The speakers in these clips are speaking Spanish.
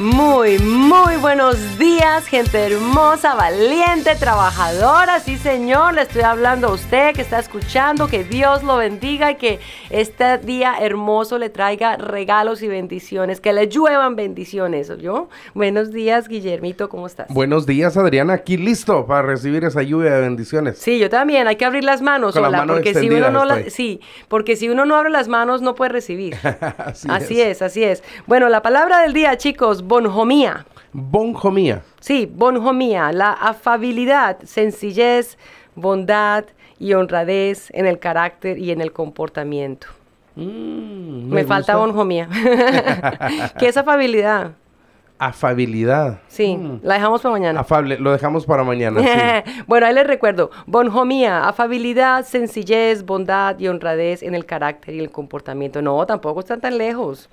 Muy, muy buenos días, gente hermosa, valiente, trabajadora. Sí, señor, le estoy hablando a usted que está escuchando. Que Dios lo bendiga y que este día hermoso le traiga regalos y bendiciones. Que le lluevan bendiciones. ¿yo? Buenos días, Guillermito, ¿cómo estás? Buenos días, Adriana. Aquí listo para recibir esa lluvia de bendiciones. Sí, yo también. Hay que abrir las manos, Con porque si uno no sí, porque si uno no abre las manos no puede recibir. así, es. así es. Bueno, la palabra del día, chicos bonjomía. Bonjomía. Sí, bonjomía, la afabilidad, sencillez, bondad y honradez en el carácter y en el comportamiento. Mm, me, falta bonjomía. ¿Qué es afabilidad? Afabilidad. Sí, mm. la dejamos para mañana. Afable, lo dejamos para mañana. bueno, ahí les recuerdo. Bonjomía, afabilidad, sencillez, bondad y honradez en el carácter y el comportamiento. No, tampoco están tan lejos.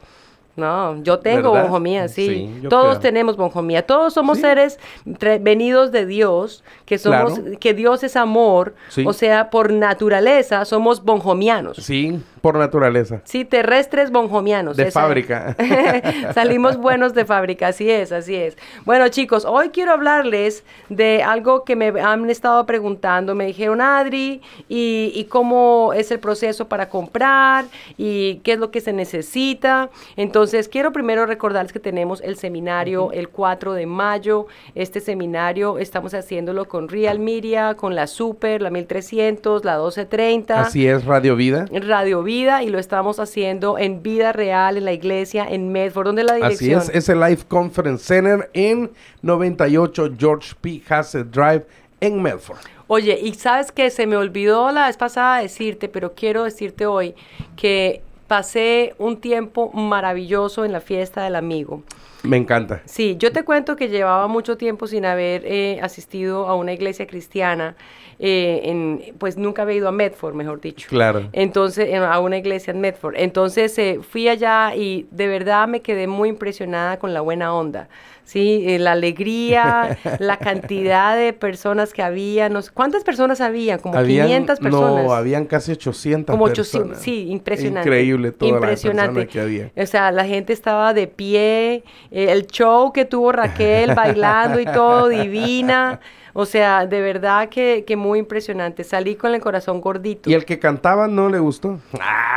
No, yo tengo bonjomía, sí. Todos tenemos bonjomía. Todos somos seres venidos de Dios, que somos, que Dios es amor. O sea, por naturaleza somos bonjomianos. Sí, por naturaleza. Sí, terrestres bonjomianos. De fábrica. Salimos buenos de fábrica, así es, así es. Bueno, chicos, hoy quiero hablarles de algo que me han estado preguntando. Me dijeron, Adri, y, y cómo es el proceso para comprar y qué es lo que se necesita. Entonces, entonces, quiero primero recordarles que tenemos el seminario el 4 de mayo. Este seminario estamos haciéndolo con Real Media, con la Super, la 1300, la 1230. Así es, Radio Vida. Radio Vida, y lo estamos haciendo en vida real, en la iglesia, en Medford. ¿Dónde es la dirección? Así es, es el Life Conference Center en 98 George P. Hassett Drive en Medford. Oye, y sabes que se me olvidó la vez pasada decirte, pero quiero decirte hoy que pasé un tiempo maravilloso en la fiesta del amigo. Me encanta. Sí, yo te cuento que llevaba mucho tiempo sin haber eh, asistido a una iglesia cristiana. Eh, en, pues nunca había ido a Medford, mejor dicho. Claro. Entonces, a una iglesia en Medford. Entonces eh, fui allá y de verdad me quedé muy impresionada con la buena onda. Sí, eh, la alegría, la cantidad de personas que había, no ¿cuántas personas había? Como 500 personas. No, habían casi 800 Como 800, sí, impresionante. Increíble toda impresionante. la que había. O sea, la gente estaba de pie, eh, el show que tuvo Raquel bailando y todo, divina. O sea, de verdad que, que, muy impresionante. Salí con el corazón gordito. ¿Y el que cantaba no le gustó?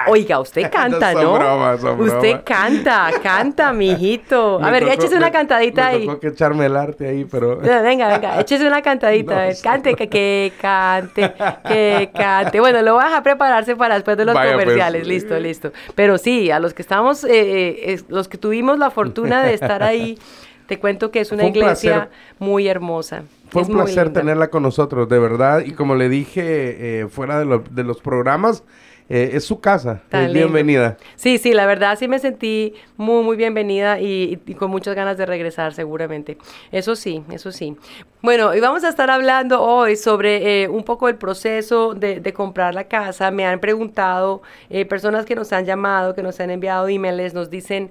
Oiga, usted canta, ¿no? usted canta, canta, mijito. A ver, échese una cantadita ahí. Tengo que echarme el arte ahí, pero... Venga, venga, échese una cantadita. cante, que, que, cante, que cante. Bueno, lo voy a prepararse para después de los pues. comerciales. Listo, listo. Pero sí, a los que estamos, eh, eh, los que tuvimos la fortuna de estar ahí, te cuento que es una iglesia muy hermosa. Fue un placer tenerla con nosotros, de verdad. Y como le dije eh, fuera de, de los programas, eh, es su casa. es bienvenida. Sí, sí, la verdad sí me sentí muy, muy bienvenida y, con muchas ganas de regresar seguramente. Eso sí, eso sí. Bueno, y vamos a estar hablando hoy sobre eh, un poco el proceso de, comprar la casa. Me han preguntado eh, personas que nos han llamado, que nos han enviado emails, nos dicen,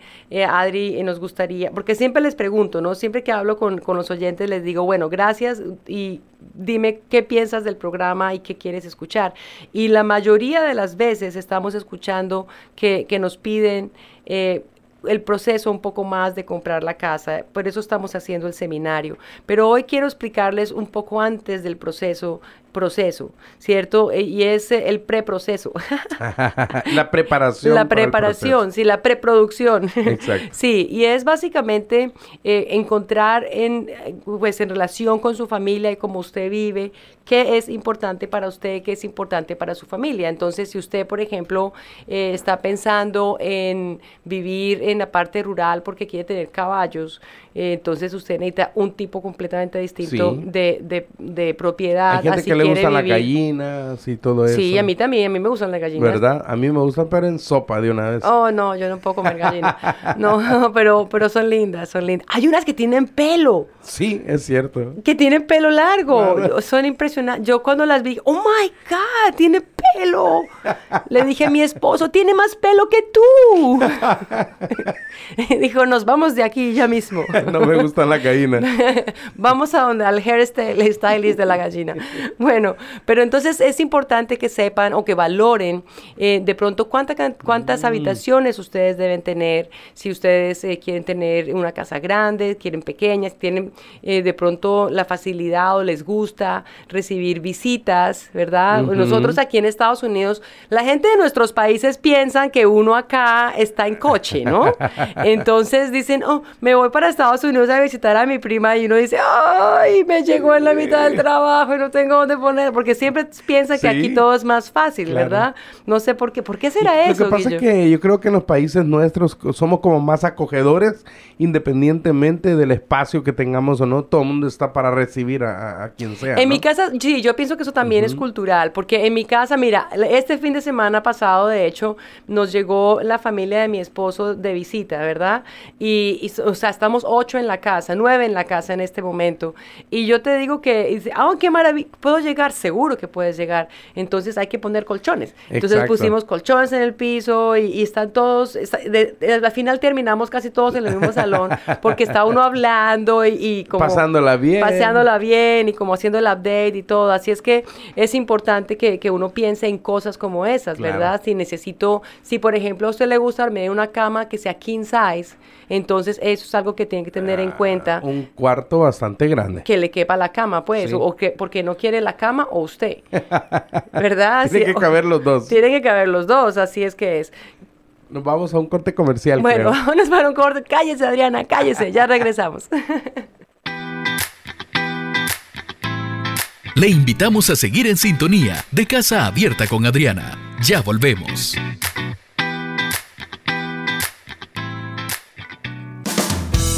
Adri, nos gustaría, porque siempre les pregunto, ¿no? Siempre que hablo con, con los oyentes les digo, bueno, gracias y dime qué piensas del programa y qué quieres escuchar. Y la mayoría de las veces estamos escuchando que, que nos piden eh, el proceso un poco más de comprar la casa. Por eso estamos haciendo el seminario. Pero hoy quiero explicarles un poco antes del proceso proceso, ¿cierto? E, y es el preproceso. la preparación. La preparación, sí, la preproducción. Exacto. sí, y es básicamente eh, encontrar en, pues, en relación con su familia y cómo usted vive, qué es importante para usted, qué es importante para su familia. Entonces, si usted, por ejemplo, eh, está pensando en vivir en la parte rural porque quiere tener caballos, eh, entonces usted necesita un tipo completamente distinto de, de, de, propiedad. Hay gente que le gustan las gallinas y todo eso. Sí, a mí también, a mí me gustan las gallinas. ¿Verdad? A mí me gustan, pero en sopa de una vez. Oh, no, yo no puedo comer gallinas. no, pero, pero son lindas, son lindas. Hay unas que tienen pelo. Sí, es cierto. Que tienen pelo largo. Son impresionantes. Yo cuando las vi, oh my God, tiene pelo. Le dije a mi esposo, tiene más pelo que tú. Dijo, nos vamos de aquí ya mismo. no me gustan las gallinas. vamos a donde, al hairstylist de la gallina. Bueno, pero entonces es importante que sepan o que valoren eh, de pronto cuántas mm. habitaciones ustedes deben tener. Si ustedes eh, quieren tener una casa grande, quieren pequeñas, tienen eh, de pronto la facilidad o les gusta recibir visitas, ¿verdad? Nosotros aquí en Estados Unidos, la gente de nuestros países piensan que uno acá está en coche, ¿no? Entonces dicen, oh, me voy para Estados Unidos a visitar a mi prima y uno dice, ay, me llegó en la mitad del trabajo y no tengo dónde poner, porque siempre piensa que aquí todo es más fácil, ¿verdad? No sé por qué, ¿por qué será eso? Lo que pasa es que yo creo que en los países nuestros somos como más acogedores, independientemente del espacio que tengamos o no, todo el mundo está para recibir a, quien sea. En mi casa, sí, yo pienso que eso también es cultural, porque en mi casa, mira, este fin de semana pasado, de hecho, nos llegó la familia de mi esposo de visita, ¿verdad? Y, o sea, estamos ocho en la casa, nueve en la casa en este momento. Y yo te digo que, dice, ah, qué maravilla, puedo llegar, seguro que puedes llegar. Entonces hay que poner colchones. Entonces pusimos colchones en el piso y, están todos, al final terminamos casi todos en el mismo salón, porque está uno hablando y, como pasándola bien. Pasándola bien y como haciendo el update y todo. Así es que es importante que, uno piense en cosas como esas, ¿verdad? Si necesito, si por ejemplo a usted le gusta armar una cama que sea king size, entonces eso es algo que tiene que tener en ah, cuenta. Un cuarto bastante grande. Que le quepa la cama, pues, o que porque no quiere la cama o usted. ¿Verdad? Tiene que caber los dos. Tienen que caber los dos, así es que es. Nos vamos a un corte comercial. Bueno, vámonos para un corte. Cállese, Adriana, cállese, ya regresamos. Le invitamos a seguir en sintonía de Casa Abierta con Adriana. Ya volvemos.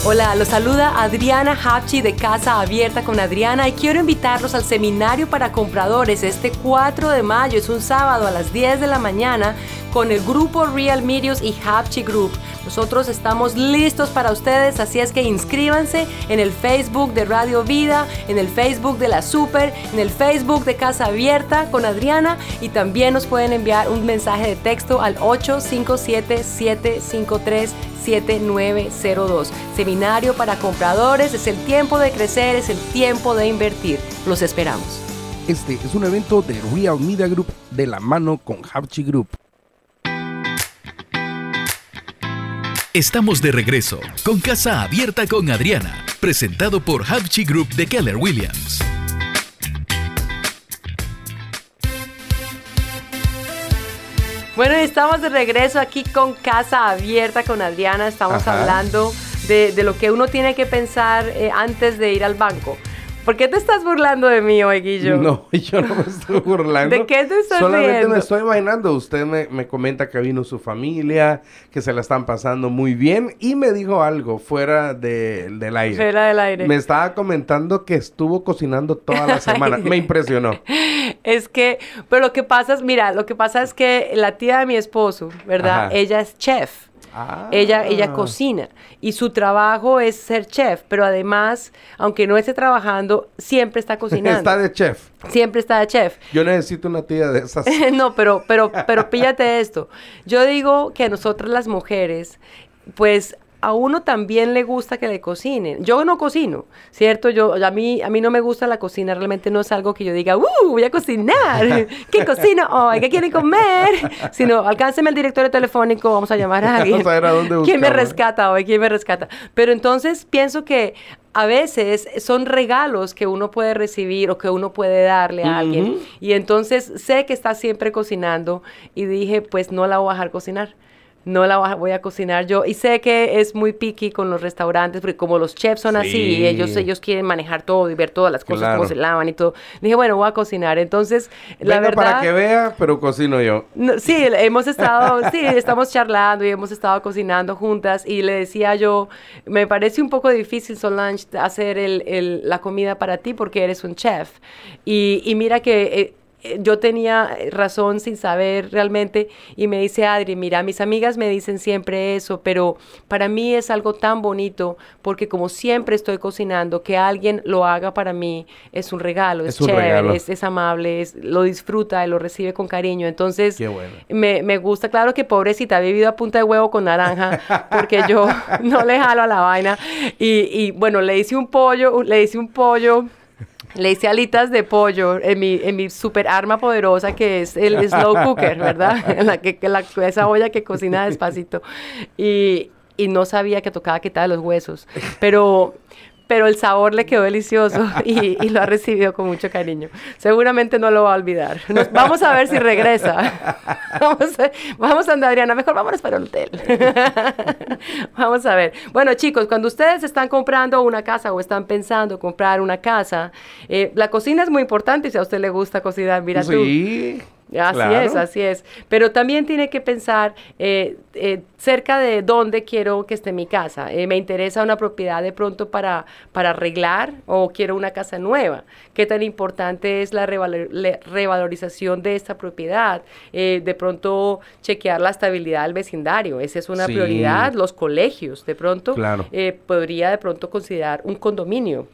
Hola, los saluda Adriana Hapchi de Casa Abierta con Adriana y quiero invitarlos al seminario para compradores este 4 de mayo, es un sábado a las 10 de la mañana con el grupo Real Medios y Hapchi Group. Nosotros estamos listos para ustedes, así es que inscríbanse en el Facebook de Radio Vida, en el Facebook de la Super, en el Facebook de Casa Abierta con Adriana y también nos pueden enviar un mensaje de texto al 857-753-7902. Seminario para compradores, es el tiempo de crecer, es el tiempo de invertir. Los esperamos. Este es un evento de Real Media Group de la mano con Hapchi Group. Estamos de regreso con Casa Abierta con Adriana, presentado por Havchi Group de Keller Williams. Bueno, estamos de regreso aquí con Casa Abierta con Adriana. Estamos hablando de, lo que uno tiene que pensar eh, antes de ir al banco. ¿Por qué te estás burlando de mí hoy, Guillo? No, yo no me estoy burlando. ¿De qué te estás Solamente me estoy imaginando. Usted me, comenta que vino su familia, que se la están pasando muy bien y me dijo algo fuera del aire. Fuera del aire. Me estaba comentando que estuvo cocinando toda la semana. me impresionó. Es que, pero lo que pasa es, mira, lo que pasa es que la tía de mi esposo, ¿verdad? Ella es chef. Ella, ella ah. cocina y su trabajo es ser chef, pero además, aunque no esté trabajando, siempre está cocinando. está de chef. Siempre está de chef. Yo necesito una tía de esas. no, pero, pero, pero píllate esto. Yo digo que a nosotras las mujeres, pues a uno también le gusta que le cocinen. Yo no cocino, ¿cierto? Yo, a, mí, a mí no me gusta la cocina, realmente no es algo que yo diga, ¡uh! Voy a cocinar. ¿Qué cocino hoy? ¿Qué quieren comer? Sino, alcánceme el directorio telefónico, vamos a llamar a alguien. ¿Quién me rescata hoy? ¿Quién me rescata? Pero entonces pienso que a veces son regalos que uno puede recibir o que uno puede darle a alguien. Y entonces sé que está siempre cocinando y dije, pues no la voy a dejar cocinar no la voy a cocinar yo. Y sé que es muy picky con los restaurantes, porque como los chefs son así, ellos, ellos quieren manejar todo y ver todas las cosas, cómo se lavan y todo. Dije, bueno, voy a cocinar. Entonces, la verdad... para que vea, pero cocino yo. sí, hemos estado, sí, estamos charlando y hemos estado cocinando juntas y le decía yo, me parece un poco difícil, Solange, hacer el, la comida para ti porque eres un chef. Y, y mira que... Eh, yo tenía razón sin saber realmente y me dice Adri, mira, mis amigas me dicen siempre eso, pero para mí es algo tan bonito porque como siempre estoy cocinando, que alguien lo haga para mí es un regalo, es, chévere, Es, amable, es, lo disfruta y lo recibe con cariño. Entonces, me, me, gusta, claro que pobrecita, ha vivido a punta de huevo con naranja porque yo no le jalo a la vaina. Y, y bueno, le hice un pollo, le hice un pollo le hice alitas de pollo en mi, en mi super arma poderosa que es el slow cooker, ¿verdad? En la que, la, esa olla que cocina despacito. Y, y no sabía que tocaba quitar los huesos. Pero pero el sabor le quedó delicioso y, lo ha recibido con mucho cariño. Seguramente no lo va a olvidar. vamos a ver si regresa. Vamos a, vamos a andar, Adriana, mejor vámonos para el hotel. vamos a ver. Bueno, chicos, cuando ustedes están comprando una casa o están pensando comprar una casa, eh, la cocina es muy importante si a usted le gusta cocinar. Mira sí. Así es, así es. Pero también tiene que pensar eh, eh, cerca de dónde quiero que esté mi casa. Eh, me interesa una propiedad de pronto para, para arreglar o quiero una casa nueva. ¿Qué tan importante es la revalorización de esta propiedad? de pronto chequear la estabilidad del vecindario. Esa es una prioridad. Los colegios, de pronto, podría de pronto considerar un condominio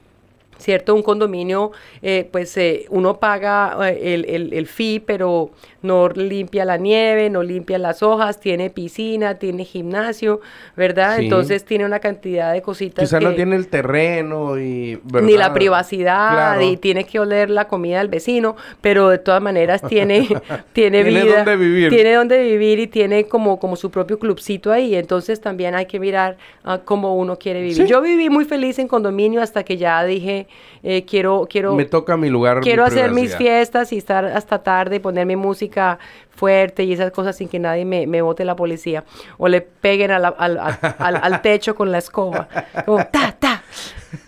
¿cierto? Un condominio, eh, pues eh, uno paga eh, el, el, el, fee, pero no limpia la nieve, no limpia las hojas, tiene piscina, tiene gimnasio, ¿verdad? Entonces tiene una cantidad de cositas. Quizá no tiene el terreno y... Ni la privacidad y tiene que oler la comida del vecino, pero de todas maneras tiene, tiene, vida. Tiene donde vivir. Tiene donde vivir y tiene como, como su propio clubcito ahí. Entonces también hay que mirar uh, cómo uno quiere vivir. Yo viví muy feliz en condominio hasta que ya dije, eh, quiero, quiero... Me toca mi lugar. Quiero hacer mis fiestas y estar hasta tarde, poner mi música fuerte y esas cosas sin que nadie me, me bote la policía o le peguen al, al, al, techo con la escoba. Como, ta, ta.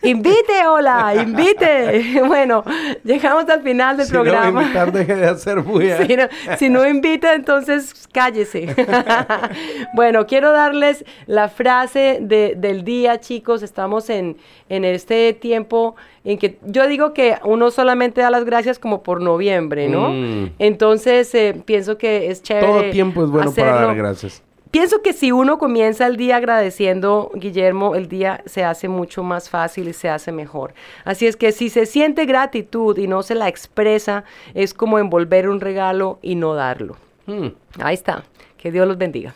Invite, hola, invite. Bueno, llegamos al final del programa. No deje de hacer si, no, si no invita, entonces cállese. bueno, quiero darles la frase de, del día, chicos. Estamos en, en este tiempo en que yo digo que uno solamente da las gracias como por noviembre, ¿no? Mm. Entonces, eh, pienso que es chévere. Todo tiempo es bueno para dar gracias. Pienso que si uno comienza el día agradeciendo, Guillermo, el día se hace mucho más fácil y se hace mejor. Así es que si se siente gratitud y no se la expresa, es como envolver un regalo y no darlo. Mm. Ahí está. Que Dios los bendiga.